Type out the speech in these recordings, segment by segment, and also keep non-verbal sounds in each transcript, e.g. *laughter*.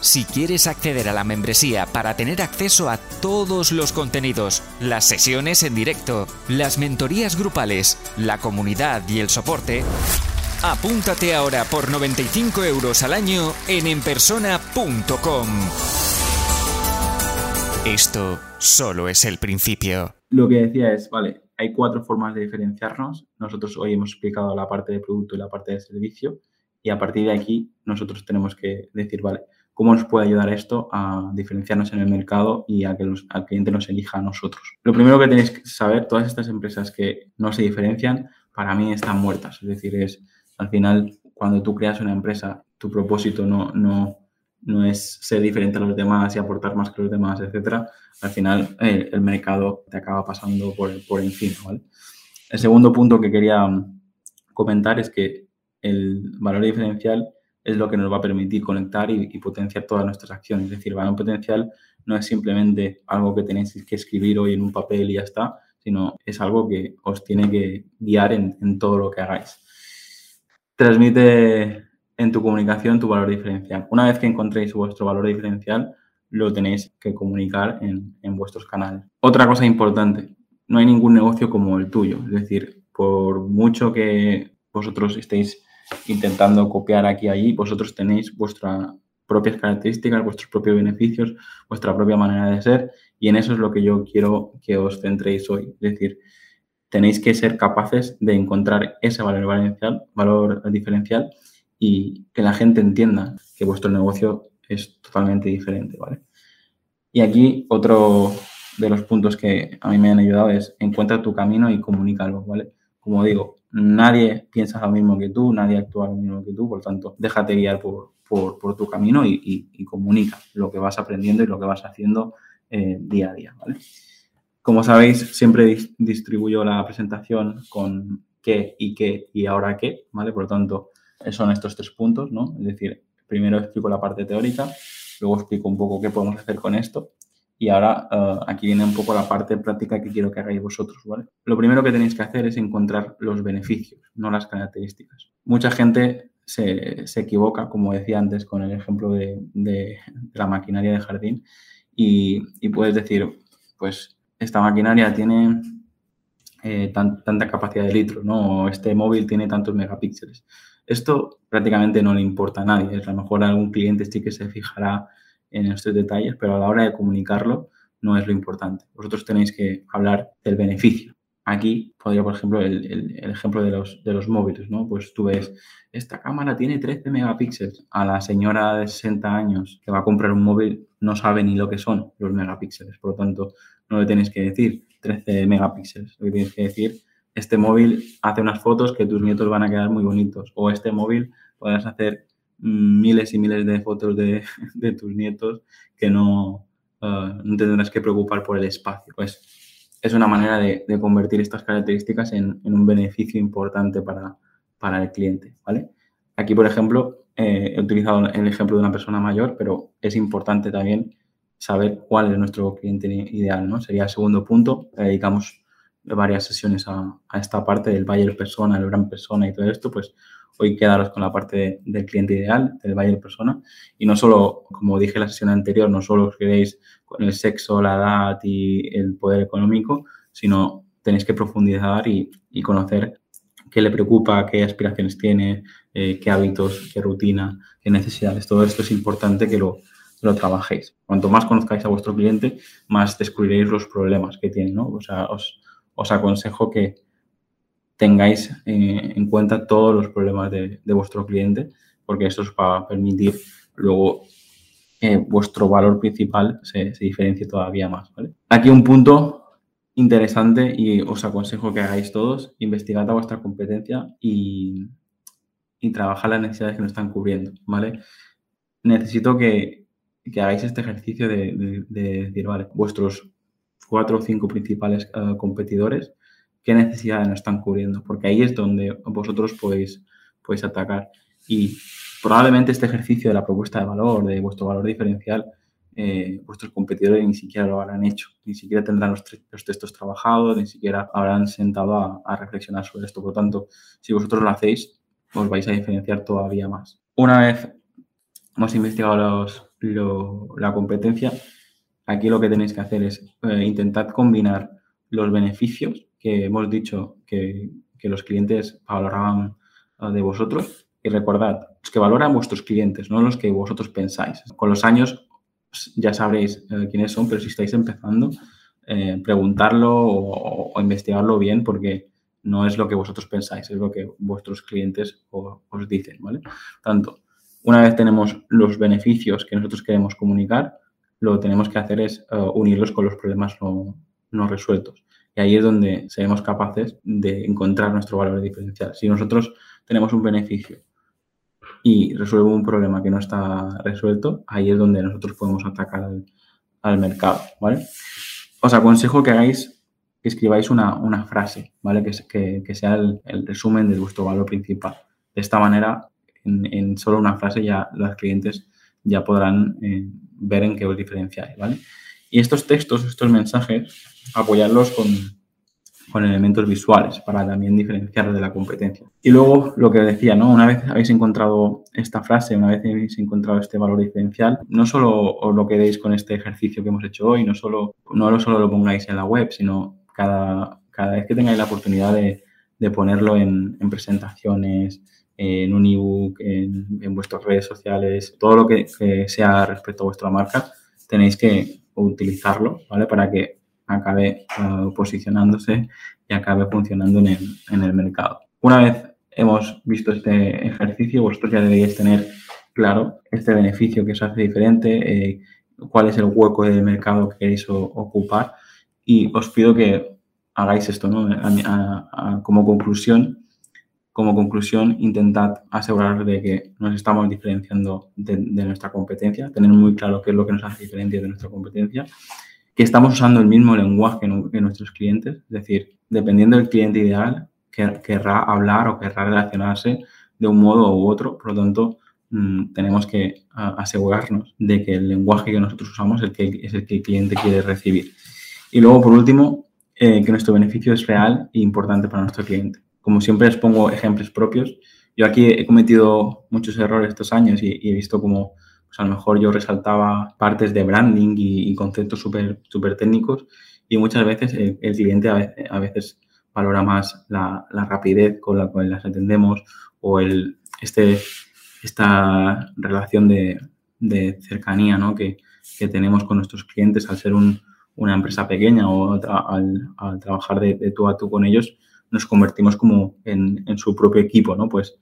Si quieres acceder a la membresía para tener acceso a todos los contenidos, las sesiones en directo, las mentorías grupales, la comunidad y el soporte, apúntate ahora por 95 euros al año en enpersona.com. Esto solo es el principio. Lo que decía es, vale, hay cuatro formas de diferenciarnos. Nosotros hoy hemos explicado la parte de producto y la parte de servicio y a partir de aquí nosotros tenemos que decir, vale, ¿cómo nos puede ayudar esto a diferenciarnos en el mercado y a que el al cliente nos elija a nosotros? Lo primero que tenéis que saber, todas estas empresas que no se diferencian, para mí están muertas. Es decir, es al final, cuando tú creas una empresa, tu propósito no, no, no es ser diferente a los demás y aportar más que los demás, etcétera, al final el, mercado te acaba pasando por, por encima. El segundo punto que quería comentar es que el valor diferencial es lo que nos va a permitir conectar y, potenciar todas nuestras acciones. Es decir, valor potencial no es simplemente algo que tenéis que escribir hoy en un papel y ya está, sino es algo que os tiene que guiar en, todo lo que hagáis. Transmite en tu comunicación tu valor diferencial. Una vez que encontréis vuestro valor diferencial, lo tenéis que comunicar en, en vuestros canales. Otra cosa importante, no hay ningún negocio como el tuyo. Es decir, por mucho que vosotros estéis intentando copiar aquí y allí, vosotros tenéis vuestras propias características, vuestros propios beneficios, vuestra propia manera de ser y en eso es lo que yo quiero que os centréis hoy. Es decir, tenéis que ser capaces de encontrar ese valor diferencial, valor diferencial y que la gente entienda que vuestro negocio es totalmente diferente, ¿vale? Y aquí otro de los puntos que a mí me han ayudado es encuentra tu camino y comunícalo, ¿vale? Como digo, nadie piensa lo mismo que tú, nadie actúa lo mismo que tú, por tanto, déjate guiar por, por, tu camino y, comunica lo que vas aprendiendo y lo que vas haciendo eh, día a día, ¿vale? Como sabéis, siempre distribuyo la presentación con qué y qué y ahora qué, ¿vale? Por lo tanto, son estos tres puntos, ¿no? Es decir, primero explico la parte teórica, luego explico un poco qué podemos hacer con esto y ahora eh, aquí viene un poco la parte práctica que quiero que hagáis vosotros. Lo primero que tenéis que hacer es encontrar los beneficios, no las características. Mucha gente se, equivoca, como decía antes con el ejemplo de, la maquinaria de jardín, y, puedes decir, pues esta maquinaria tiene eh, tanta capacidad de litro, ¿no? O este móvil tiene tantos megapíxeles. Esto prácticamente no le importa a nadie. A lo mejor algún cliente sí que se fijará en estos detalles, pero a la hora de comunicarlo no es lo importante. Vosotros tenéis que hablar del beneficio. Aquí podría, por ejemplo, el, ejemplo de los, de los móviles, ¿no? Pues tú ves, esta cámara tiene 13 megapíxeles. A la señora de 60 años que va a comprar un móvil no sabe ni lo que son los megapíxeles. Por lo tanto, no le tenéis que decir 13 megapíxeles. Lo que tienes que decir este móvil hace unas fotos que tus nietos van a quedar muy bonitos. O este móvil podrás hacer miles y miles de fotos de, *laughs* tus nietos que no, uh, no tendrás que preocupar por el espacio. Pues es una manera de, convertir estas características en, un beneficio importante para, para, el cliente. ¿vale? Aquí, por ejemplo, eh, he utilizado el ejemplo de una persona mayor, pero es importante también saber cuál es nuestro cliente ideal. ¿no? Sería el segundo punto. dedicamos varias sesiones a, esta parte del buyer persona, el gran persona y todo esto, pues hoy quedaros con la parte del cliente ideal, del buyer persona. Y no solo, como dije en la sesión anterior, no solo os quedéis con el sexo, la edad y el poder económico, sino tenéis que profundizar y, conocer qué le preocupa, qué aspiraciones tiene, eh, qué hábitos, qué rutina, qué necesidades. Todo esto es importante que lo, lo trabajéis. Cuanto más conozcáis a vuestro cliente, más descubriréis los problemas que tiene, ¿no? O sea, os, os aconsejo que tengáis eh, en cuenta todos los problemas de, vuestro cliente, porque eso os va a permitir luego que vuestro valor principal se, diferencie todavía más. Aquí un punto interesante y os aconsejo que hagáis todos, investigad a vuestra competencia y, y trabajad las necesidades que nos están cubriendo. ¿vale? Necesito que que hagáis este ejercicio de, decir, vale, vuestros cuatro o cinco principales eh, competidores, ¿qué necesidades nos están cubriendo? Porque ahí es donde vosotros podéis, podéis atacar. Y probablemente este ejercicio de la propuesta de valor, de vuestro valor diferencial, eh, vuestros competidores ni siquiera lo habrán hecho, ni siquiera tendrán los, textos trabajados, ni siquiera habrán sentado a, reflexionar sobre esto. Por lo tanto, si vosotros lo hacéis, os vais a diferenciar todavía más. Una vez hemos investigado la competencia, aquí lo que tenéis que hacer es eh, intentar combinar los beneficios que hemos dicho que, que los clientes valoraban eh, de vosotros y recordad, los que valoran vuestros clientes, no los que vosotros pensáis. Con los años pues, ya sabréis eh, quiénes son, pero si estáis empezando, eh, preguntarlo o, investigarlo bien porque no es lo que vosotros pensáis, es lo que vuestros clientes os, dicen, ¿vale? Tanto, una vez tenemos los beneficios que nosotros queremos comunicar, lo que tenemos que hacer es eh, unirlos con los problemas no, no resueltos. Ahí es donde seremos capaces de encontrar nuestro valor diferencial. Si nosotros tenemos un beneficio y resuelve un problema que no está resuelto, ahí es donde nosotros podemos atacar al, mercado, ¿vale? Os aconsejo que hagáis, que escribáis una, frase, ¿vale? Que, sea el, resumen de vuestro valor principal. De esta manera, en, solo una frase ya los clientes ya podrán eh, ver en qué os diferenciáis, ¿vale? Y estos textos, estos mensajes, apoyarlos con, con elementos visuales para también diferenciar de la competencia. Y luego lo que decía, ¿no? Una vez habéis encontrado esta frase, una vez habéis encontrado este valor diferencial, no solo os lo quedéis con este ejercicio que hemos hecho hoy, no solo, no solo lo pongáis en la web, sino cada, cada vez que tengáis la oportunidad de, de ponerlo en, en, presentaciones, en un ebook, en, en vuestras redes sociales, todo lo que, que sea respecto a vuestra marca, tenéis que utilizarlo, ¿vale? Para que acabe uh, posicionándose y acabe funcionando en el, en el, mercado. Una vez hemos visto este ejercicio, vosotros ya deberíais tener claro este beneficio que os hace diferente, eh, cuál es el hueco del mercado que queréis ocupar y os pido que hagáis esto, ¿no? como conclusión, como conclusión, intentad aseguraros de que nos estamos diferenciando de, de, nuestra competencia, tener muy claro qué es lo que nos hace diferente de nuestra competencia que estamos usando el mismo lenguaje que nuestros clientes, es decir, dependiendo del cliente ideal, querrá hablar o querrá relacionarse de un modo u otro, por lo tanto, mm, tenemos que asegurarnos de que el lenguaje que nosotros usamos es el que, es el, que el cliente quiere recibir. Y luego, por último, eh, que nuestro beneficio es real e importante para nuestro cliente. Como siempre les pongo ejemplos propios, yo aquí he cometido muchos errores estos años y, y he visto como pues a lo mejor yo resaltaba partes de branding y, conceptos súper super técnicos y muchas veces el, cliente a veces, valora más la, rapidez con la cual las atendemos o el, este, esta relación de, cercanía ¿no? que, tenemos con nuestros clientes al ser una empresa pequeña o al, trabajar de, tú a tú con ellos, nos convertimos como en, su propio equipo, ¿no? Pues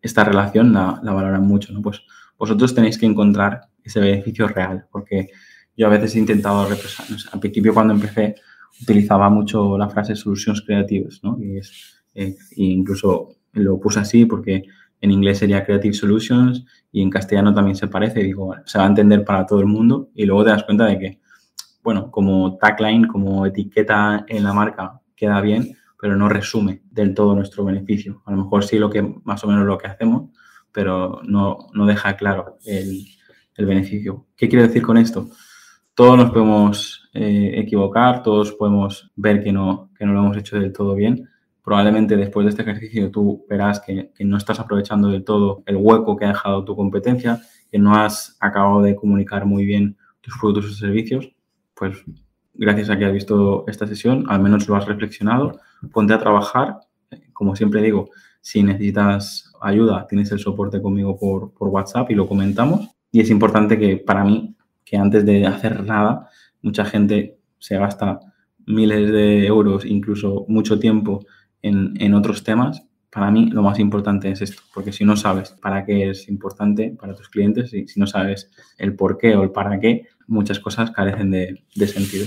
esta relación la, la valoran mucho, ¿no? Pues vosotros tenéis que encontrar ese beneficio real, porque yo a veces he intentado represar, al principio cuando empecé utilizaba mucho la frase solutions creativas, ¿no? Y es, eh, incluso lo puse así porque en inglés sería Creative Solutions y en castellano también se parece. Digo, se va a entender para todo el mundo y luego te das cuenta de que, bueno, como tagline, como etiqueta en la marca queda bien, pero no resume del todo nuestro beneficio. A lo mejor sí lo que más o menos lo que hacemos, pero no, no deja claro el, el, beneficio. ¿Qué quiero decir con esto? Todos nos podemos eh, equivocar, todos podemos ver que no, que no lo hemos hecho del todo bien. Probablemente después de este ejercicio tú verás que, que no estás aprovechando del todo el hueco que ha dejado tu competencia, que no has acabado de comunicar muy bien tus productos o servicios. Pues gracias a que has visto esta sesión, al menos lo has reflexionado, ponte a trabajar. Como siempre digo, si necesitas ayuda, tienes el soporte conmigo por, por WhatsApp y lo comentamos. Y es importante que para mí, que antes de hacer nada, mucha gente se gasta miles de euros, incluso mucho tiempo en, en, otros temas. Para mí lo más importante es esto, porque si no sabes para qué es importante para tus clientes, y si no sabes el por qué o el para qué, muchas cosas carecen de, de sentido.